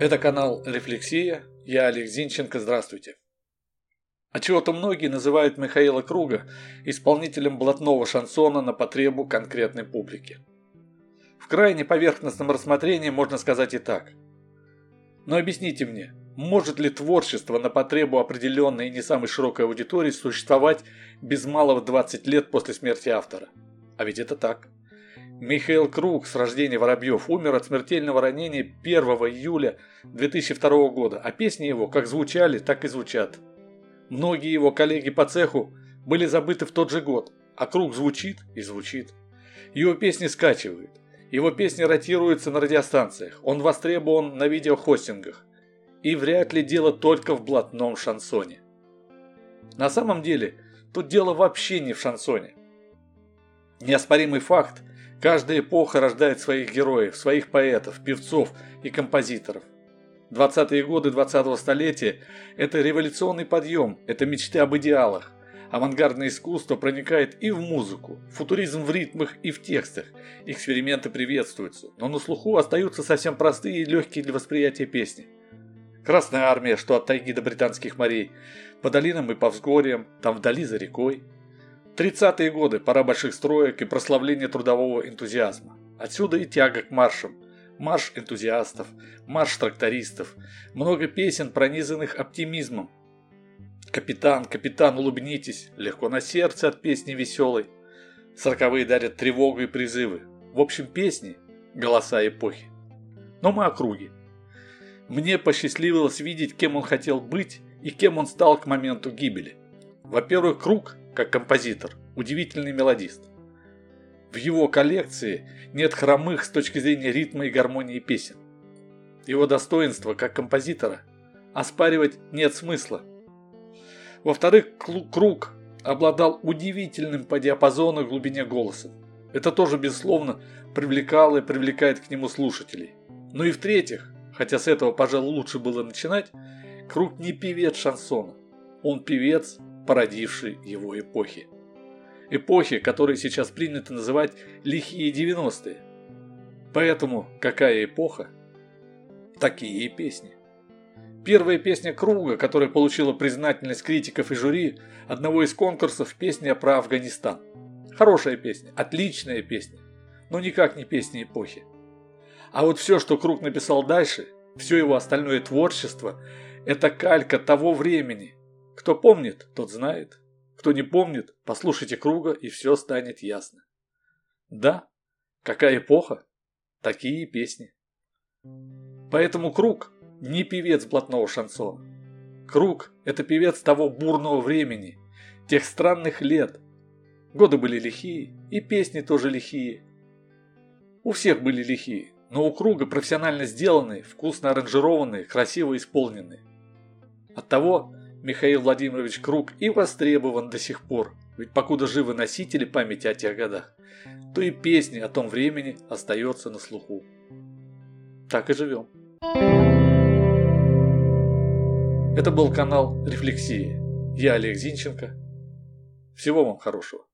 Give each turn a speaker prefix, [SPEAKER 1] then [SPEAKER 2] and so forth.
[SPEAKER 1] Это канал «Рефлексия». Я Олег Зинченко. Здравствуйте. А чего-то многие называют Михаила Круга исполнителем блатного шансона на потребу конкретной публики. В крайне поверхностном рассмотрении можно сказать и так. Но объясните мне, может ли творчество на потребу определенной и не самой широкой аудитории существовать без малого 20 лет после смерти автора? А ведь это так. Михаил Круг с рождения Воробьев умер от смертельного ранения 1 июля 2002 года, а песни его как звучали, так и звучат. Многие его коллеги по цеху были забыты в тот же год, а Круг звучит и звучит. Его песни скачивают, его песни ротируются на радиостанциях, он востребован на видеохостингах. И вряд ли дело только в блатном шансоне. На самом деле, тут дело вообще не в шансоне. Неоспоримый факт – Каждая эпоха рождает своих героев, своих поэтов, певцов и композиторов. 20-е годы 20-го столетия – это революционный подъем, это мечты об идеалах. Авангардное искусство проникает и в музыку, футуризм в ритмах и в текстах. Эксперименты приветствуются, но на слуху остаются совсем простые и легкие для восприятия песни. Красная армия, что от тайги до британских морей, по долинам и по взгорьям, там вдали за рекой – Тридцатые годы, пора больших строек и прославления трудового энтузиазма. Отсюда и тяга к маршам. Марш энтузиастов, марш трактористов, много песен, пронизанных оптимизмом. «Капитан, капитан, улыбнитесь!» Легко на сердце от песни веселой. Сороковые дарят тревогу и призывы. В общем, песни – голоса эпохи. Но мы о круге. Мне посчастливилось видеть, кем он хотел быть и кем он стал к моменту гибели. Во-первых, круг – как композитор, удивительный мелодист. В его коллекции нет хромых с точки зрения ритма и гармонии песен. Его достоинство как композитора оспаривать нет смысла. Во-вторых, Круг обладал удивительным по диапазону и глубине голоса. Это тоже, безусловно, привлекало и привлекает к нему слушателей. Ну и в-третьих, хотя с этого, пожалуй, лучше было начинать, Круг не певец шансона. Он певец породившей его эпохи. Эпохи, которые сейчас принято называть лихие 90-е. Поэтому какая эпоха, такие и песни. Первая песня Круга, которая получила признательность критиков и жюри одного из конкурсов, песня про Афганистан. Хорошая песня, отличная песня, но никак не песня эпохи. А вот все, что Круг написал дальше, все его остальное творчество, это калька того времени, кто помнит, тот знает. Кто не помнит, послушайте круга, и все станет ясно. Да, какая эпоха, такие песни. Поэтому круг не певец блатного шансона. Круг – это певец того бурного времени, тех странных лет. Годы были лихие, и песни тоже лихие. У всех были лихие, но у круга профессионально сделанные, вкусно аранжированные, красиво исполненные. Оттого Михаил Владимирович Круг и востребован до сих пор, ведь покуда живы носители памяти о тех годах, то и песни о том времени остается на слуху. Так и живем. Это был канал Рефлексии. Я Олег Зинченко. Всего вам хорошего.